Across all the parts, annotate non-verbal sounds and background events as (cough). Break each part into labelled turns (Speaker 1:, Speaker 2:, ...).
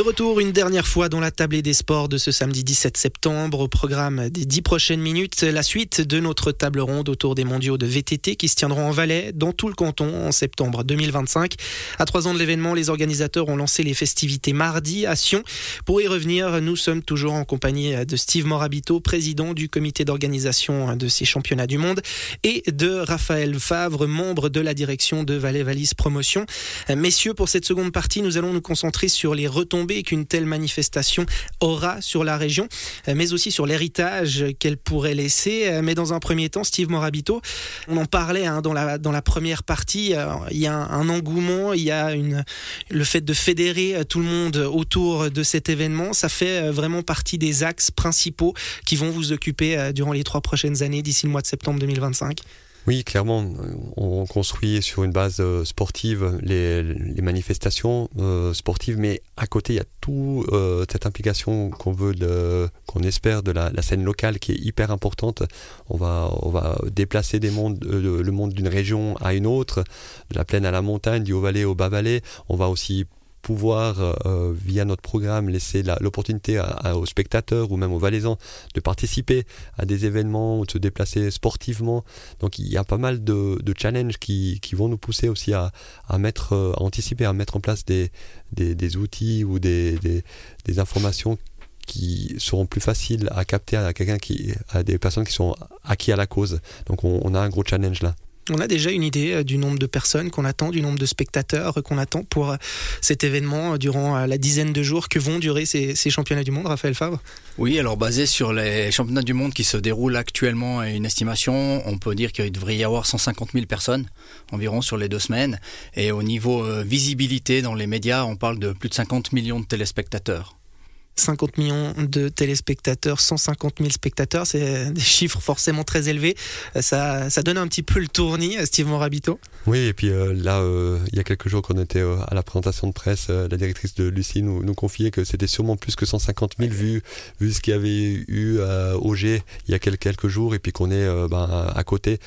Speaker 1: De retour une dernière fois dans la tablée des sports de ce samedi 17 septembre. Au programme des dix prochaines minutes, la suite de notre table ronde autour des mondiaux de VTT qui se tiendront en Valais dans tout le canton en septembre 2025. À trois ans de l'événement, les organisateurs ont lancé les festivités mardi à Sion. Pour y revenir, nous sommes toujours en compagnie de Steve Morabito, président du comité d'organisation de ces championnats du monde, et de Raphaël Favre, membre de la direction de Valais Valise Promotion. Messieurs, pour cette seconde partie, nous allons nous concentrer sur les retombées qu'une telle manifestation aura sur la région, euh, mais aussi sur l'héritage qu'elle pourrait laisser. Euh, mais dans un premier temps, Steve Morabito, on en parlait hein, dans, la, première partie, euh, il y a un, engouement, il y a le fait de fédérer tout le monde autour de cet événement. Ça fait vraiment partie des axes principaux qui vont vous occuper durant les trois prochaines années d'ici le mois de septembre 2025.
Speaker 2: Oui, clairement, on construit sur une base euh, sportive les, manifestations euh, sportives, mais à côté, il y a toute euh, cette implication qu'on veut, qu'on espère de la, scène locale qui est hyper importante. On va, on va déplacer des mondes, le monde d'une région à une autre, de la plaine à la montagne, du haut-vallée au bas-vallée. On va aussi pouvoir, euh, via notre programme, laisser l'opportunité aux spectateurs ou même aux Valaisans de participer à des événements ou de se déplacer sportivement. Donc il y a pas mal de, challenges qui, vont nous pousser aussi à, mettre, euh, à anticiper, à mettre en place des, des, outils ou des, des, informations qui seront plus faciles à capter à quelqu'un qui, à des personnes qui sont acquis à la cause. Donc on a un gros challenge là.
Speaker 1: On a déjà une idée euh, du nombre de personnes qu'on attend, du nombre de spectateurs qu'on attend pour euh, cet événement euh, durant la dizaine de jours que vont durer ces, championnats du monde, Raphaël Favre
Speaker 3: Oui, alors basé sur les championnats du monde qui se déroulent actuellement et une estimation, on peut dire qu'il devrait y avoir 150 000 personnes environ sur les deux semaines. Et au niveau visibilité dans les médias, on parle de plus de 50 millions de téléspectateurs.
Speaker 1: 50 millions de téléspectateurs, 150 000 spectateurs, c'est des chiffres forcément très élevés. Ça, ça donne un petit peu le tournis, Steve Morabito.
Speaker 2: Oui, et puis euh, là, euh, il y a quelques jours qu'on était euh, à la présentation de presse, la directrice de Lucie nous, nous confiait que c'était sûrement plus que 150 000 vues, vu ce qu'il y avait eu à Auger il y a quelques, jours, et puis qu'on est ben, à côté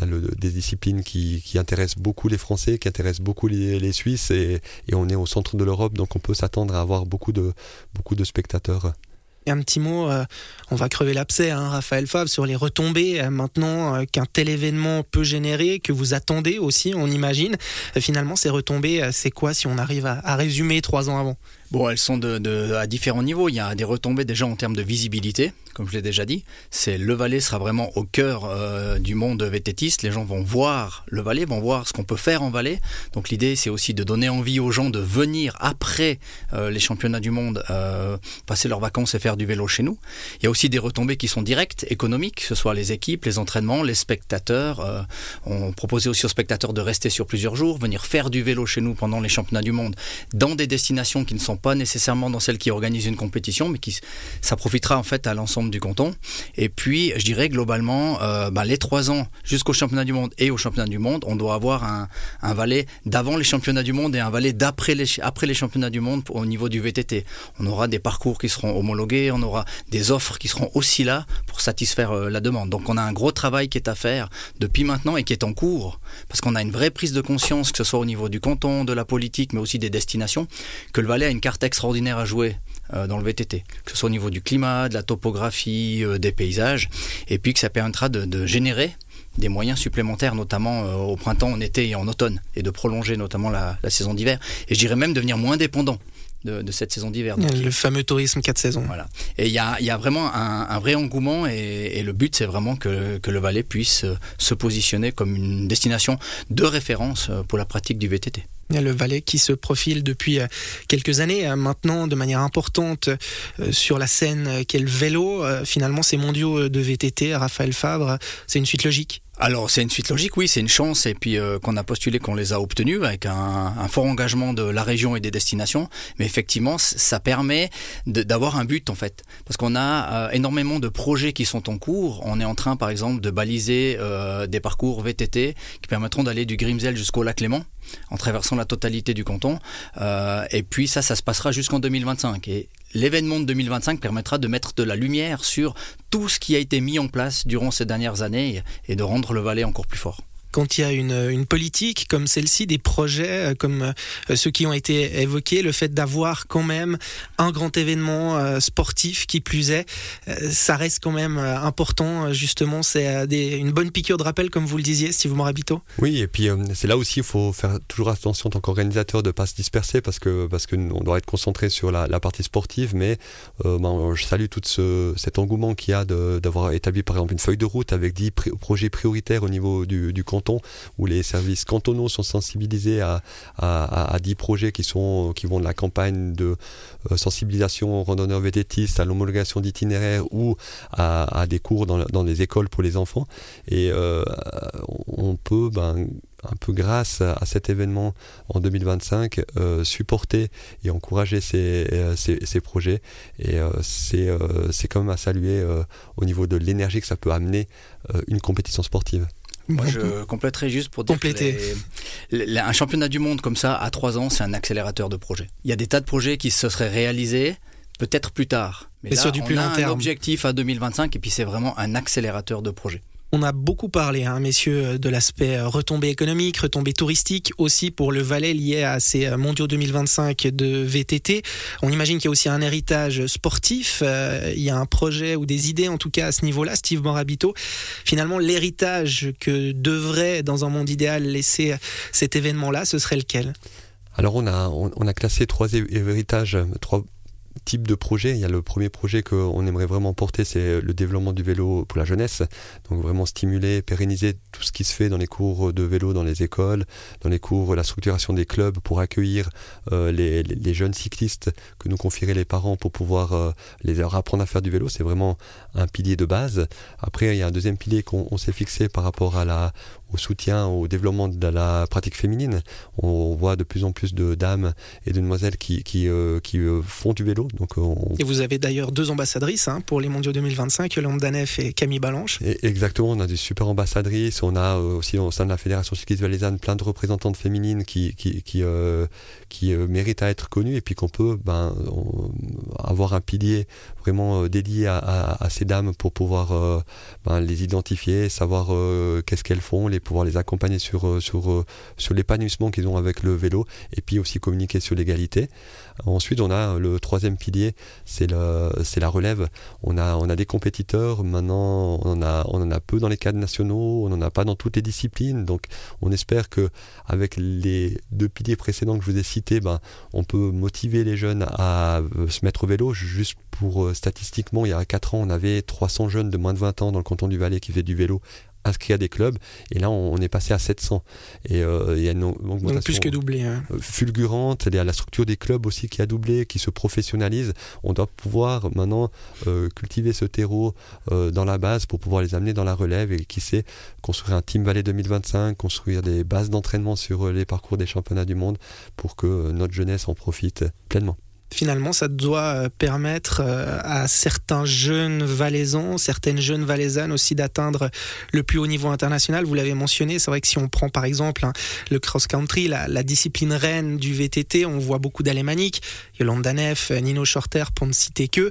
Speaker 2: on a des disciplines qui, intéressent beaucoup les Français, qui intéressent beaucoup les, Suisses, et, on est au centre de l'Europe, donc on peut s'attendre à avoir beaucoup de, beaucoup de spectateurs.
Speaker 1: Et un petit mot, euh, on va crever l'abcès, hein, Raphaël Favre, sur les retombées euh, maintenant euh, qu'un tel événement peut générer, que vous attendez aussi, on imagine. finalement, ces retombées, c'est quoi si on arrive à résumer trois ans avant?
Speaker 3: Bon, elles sont à différents niveaux. Il y a des retombées déjà en termes de visibilité, comme je l'ai déjà dit. C'est le Valais sera vraiment au cœur euh, du monde vététiste. Les gens vont voir le Valais, vont voir ce qu'on peut faire en Valais. Donc l'idée, c'est aussi de donner envie aux gens de venir après euh, les championnats du monde, euh, passer leurs vacances et faire du vélo chez nous. Il y a aussi des retombées qui sont directes, économiques, que ce soit les équipes, les entraînements, les spectateurs. on proposait aussi aux spectateurs de rester sur plusieurs jours, venir faire du vélo chez nous pendant les championnats du monde, dans des destinations qui ne sont pas nécessairement dans celle qui organise une compétition, mais qui ça profitera en fait à l'ensemble du canton. Et puis, je dirais globalement, euh, bah, les trois ans jusqu'au championnat du monde et au championnat du monde, on doit avoir un, un valet d'avant les championnats du monde et un valet d'après les, après les championnats du monde au niveau du VTT. On aura des parcours qui seront homologués, on aura des offres qui seront aussi là pour satisfaire euh, la demande. Donc, on a un gros travail qui est à faire depuis maintenant et qui est en cours, parce qu'on a une vraie prise de conscience, que ce soit au niveau du canton, de la politique, mais aussi des destinations, que le valet a une carte extraordinaire à jouer euh, dans le VTT, que ce soit au niveau du climat, de la topographie, euh, des paysages, et puis que ça permettra de, générer des moyens supplémentaires, notamment euh, au printemps, en été et en automne, et de prolonger notamment la, saison d'hiver, et je dirais même devenir moins dépendant. De, cette saison d'hiver.
Speaker 1: Le fameux tourisme 4 saisons.
Speaker 3: Voilà. Et il y a, vraiment un, vrai engouement et, le but c'est vraiment que, que, le Valais puisse se positionner comme une destination de référence pour la pratique du VTT
Speaker 1: le Valais qui se profile depuis euh, quelques années euh, maintenant de manière importante euh, sur la scène qu'est le vélo. Finalement, ces mondiaux de VTT, Raphaël Fabre, c'est une suite logique
Speaker 3: alors c'est une suite logique, oui, c'est une chance et puis qu'on a postulé, qu'on les a obtenus avec un, fort engagement de la région et des destinations. Mais effectivement, ça permet d'avoir un but en fait, parce qu'on a énormément de projets qui sont en cours. On est en train, par exemple, de baliser des parcours VTT qui permettront d'aller du Grimsel jusqu'au lac Léman en traversant la totalité du canton. Euh, et puis ça, ça se passera jusqu'en 2025. Et l'événement de 2025 permettra de mettre de la lumière sur tout ce qui a été mis en place durant ces dernières années et de rendre le Valais encore plus fort.
Speaker 1: Quand il y a une, une politique comme celle-ci, des projets comme ceux qui ont été évoqués, le fait d'avoir quand même un grand événement sportif qui plus est, ça reste quand même important. Justement, c'est une bonne piqûre de rappel, comme vous le disiez, Steve Morabito.
Speaker 2: Oui, et puis c'est là aussi il faut faire toujours attention en tant qu'organisateur de ne pas se disperser parce que parce que doit être concentré sur la, partie sportive, mais ben, je salue tout ce, cet engouement qu'il y a d'avoir établi par exemple une feuille de route avec 10 projets prioritaires au niveau du, du, où les services cantonaux sont sensibilisés à, à, à 10 projets qui, sont, qui vont de la campagne de euh, sensibilisation aux randonneurs vététistes, à l'homologation d'itinéraires ou à, des cours dans, les écoles pour les enfants. Et euh, on peut ben, un peu grâce à cet événement en 2025, euh, supporter et encourager ces, euh, ces, projets. Et euh, c'est c'est quand même à saluer au niveau de l'énergie que ça peut amener une compétition sportive.
Speaker 3: Moi, je (laughs) compléterai juste pour dire
Speaker 1: Compléter.
Speaker 3: un championnat du monde comme ça, à 3 ans, c'est un accélérateur de projets. Il y a des tas de projets qui se seraient réalisés peut-être plus tard.
Speaker 1: Mais, sur du plus long
Speaker 3: a
Speaker 1: terme.
Speaker 3: un objectif à 2025 et puis c'est vraiment un accélérateur de projets.
Speaker 1: On a beaucoup parlé, hein, messieurs, de l'aspect retombée économique, retombée touristique, aussi pour le Valais lié à ces mondiaux 2025 de VTT. On imagine qu'il y a aussi un héritage sportif. Euh, il y a un projet ou des idées, en tout cas, à ce niveau-là. Steve Morabito, finalement, l'héritage que devrait, dans un monde idéal, laisser cet événement-là, ce serait lequel?
Speaker 2: Alors, on a, a classé trois héritages, trois type de projet. Il y a le premier projet qu'on aimerait vraiment porter, c'est le développement du vélo pour la jeunesse. Donc vraiment stimuler, pérenniser tout ce qui se fait dans les cours de vélo dans les écoles, dans les cours, la structuration des clubs pour accueillir euh, les, les, jeunes cyclistes que nous confieraient les parents pour pouvoir euh, les apprendre à faire du vélo. C'est vraiment un pilier de base. Après, il y a un deuxième pilier qu'on s'est fixé par rapport à la, au soutien au développement de la pratique féminine. On voit de plus en plus de dames et de demoiselles qui, qui, euh, qui euh, font du vélo. Donc on...
Speaker 1: Et vous avez d'ailleurs deux ambassadrices hein, pour les mondiaux 2025, Yolande Danef et Camille Balanche.
Speaker 2: Et exactement, on a des super ambassadrices. On a euh, aussi au sein de la Fédération cycliste valaisanne plein de représentantes féminines qui, qui, qui, euh, qui euh, méritent à être connues et puis qu'on peut ben, avoir un pilier vraiment dédié à, à, à, ces dames pour pouvoir ben, les identifier, savoir qu'est-ce qu'elles font, les pouvoir les accompagner sur, sur, sur l'épanouissement qu'ils ont avec le vélo et puis aussi communiquer sur l'égalité. Ensuite, on a le troisième pilier, c'est la relève. On a, on a des compétiteurs, maintenant on en, a, on en a peu dans les cadres nationaux, on n'en a pas dans toutes les disciplines. Donc on espère que avec les deux piliers précédents que je vous ai cités, ben, on peut motiver les jeunes à se mettre au vélo. Juste pour statistiquement, il y a 4 ans, on avait 300 jeunes de moins de 20 ans dans le canton du Valais qui faisaient du vélo inscrits à des clubs. Et là, on est passé à 700. Et euh, il y a une augmentation
Speaker 1: Donc plus que doublé. Hein.
Speaker 2: fulgurante. Il y a la structure des clubs aussi qui a doublé, qui se professionnalise. On doit pouvoir maintenant euh, cultiver ce terreau euh, dans la base pour pouvoir les amener dans la relève et qui sait construire un Team Valley 2025, construire des bases d'entraînement sur les parcours des championnats du monde pour que notre jeunesse en profite pleinement
Speaker 1: finalement, ça doit permettre à certains jeunes valaisans, certaines jeunes valaisannes aussi d'atteindre le plus haut niveau international. Vous l'avez mentionné, c'est vrai que si on prend par exemple hein, le cross-country, la, discipline reine du VTT, on voit beaucoup d'alémaniques, Yolande Danef, Nino Shorter, pour ne citer que.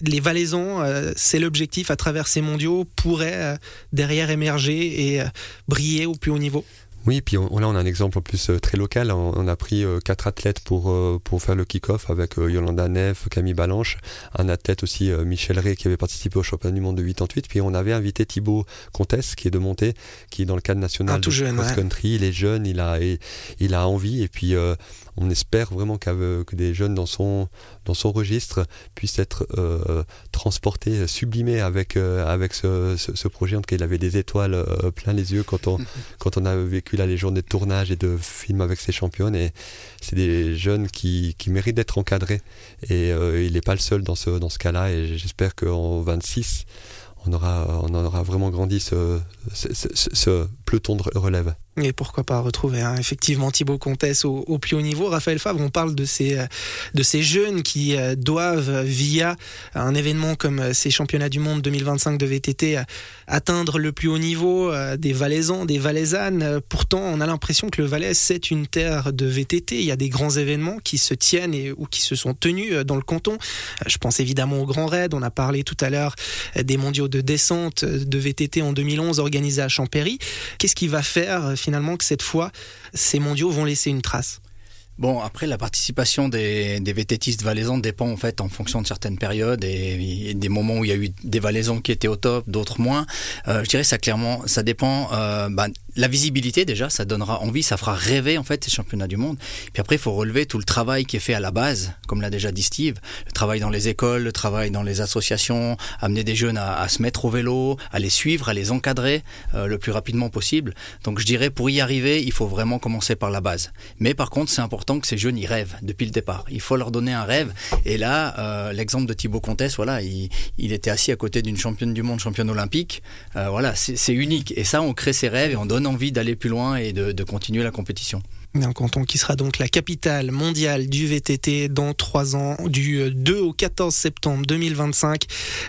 Speaker 1: Les valaisans, euh, c'est l'objectif à travers ces mondiaux, pourraient euh, derrière émerger et euh, briller au plus haut niveau.
Speaker 2: Oui, puis on, là on a un exemple en plus euh, très local. On, on a pris euh, quatre athlètes pour, euh, pour faire le kick-off avec Yolanda Neff, Camille Balanche, un athlète aussi Michel Rey qui avait participé au championnat du monde de 88. Puis on avait invité Thibaut Comtesse qui est de Montée, qui est dans le cadre national
Speaker 1: de
Speaker 2: cross-country. Ouais. Il est jeune, il a, il, il a envie et puis on espère vraiment que des jeunes dans son, dans son registre puissent être euh, transportés, sublimés avec, euh, avec ce, ce, ce, projet. En tout cas, il avait des étoiles euh, plein les yeux quand on, (laughs) quand on a vécu là, les journées de tournage et de films avec ses championnes. Et c'est des jeunes qui, qui méritent d'être encadrés. Et euh, il n'est pas le seul dans ce, dans ce cas-là. Et j'espère qu'en 26, on aura, on aura vraiment grandi ce, ce, ce, ce peloton de relève.
Speaker 1: Et pourquoi pas retrouver hein, effectivement Thibaut Comtesse au, plus haut niveau. Raphaël Favre, on parle de ces, euh, de ces jeunes qui euh, doivent, via un événement comme ces championnats du monde 2025 de VTT, atteindre le plus haut niveau des Valaisans, des Valaisannes. Pourtant, on a l'impression que le Valais, c'est une terre de VTT. Il y a des grands événements qui se tiennent et, ou qui se sont tenus dans le canton. Je pense évidemment au Grand Raid. On a parlé tout à l'heure des mondiaux de descente de VTT en 2011 organisés à Champéry. Qu'est-ce qui va faire finalement que cette fois, ces mondiaux vont laisser une trace
Speaker 3: Bon, après, la participation des, des VTTistes valaisans dépend en fait en fonction de certaines périodes et, des moments où il y a eu des valaisans qui étaient au top, d'autres moins. Euh, je dirais ça clairement, ça dépend. Euh, bah, la visibilité déjà, ça donnera envie, ça fera rêver en fait ces championnats du monde. Puis après, il faut relever tout le travail qui est fait à la base, comme l'a déjà dit Steve, le travail dans les écoles, le travail dans les associations, amener des jeunes à, se mettre au vélo, à les suivre, à les encadrer euh, le plus rapidement possible. Donc je dirais pour y arriver, il faut vraiment commencer par la base. Mais par contre, c'est important que ces jeunes y rêvent depuis le départ. Il faut leur donner un rêve. Et là, euh, l'exemple de Thibaut Comtesse, voilà, il, il, était assis à côté d'une championne du monde, championne olympique. Euh, voilà, c'est unique. Et ça, on crée ses rêves et on donne envie d'aller plus loin et de, continuer la compétition.
Speaker 1: Un canton qui sera donc la capitale mondiale du VTT dans trois ans, du 2 au 14 septembre 2025.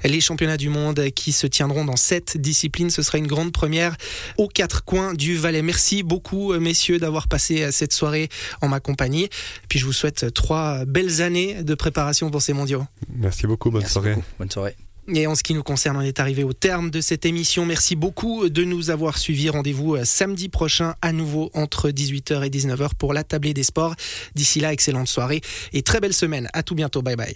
Speaker 1: Les championnats du monde qui se tiendront dans cette discipline, ce sera une grande première aux quatre coins du Valais. Merci beaucoup, messieurs, d'avoir passé cette soirée en ma compagnie. Puis je vous souhaite trois belles années de préparation pour ces mondiaux.
Speaker 2: Merci beaucoup, bonne soirée.
Speaker 3: Bonne soirée.
Speaker 1: Et en ce qui nous concerne, on est arrivé au terme de cette émission. Merci beaucoup de nous avoir suivis. Rendez-vous euh, samedi prochain à nouveau entre 18h et 19h pour la tablée des sports. D'ici là, excellente soirée et très belle semaine. À tout bientôt. Bye bye.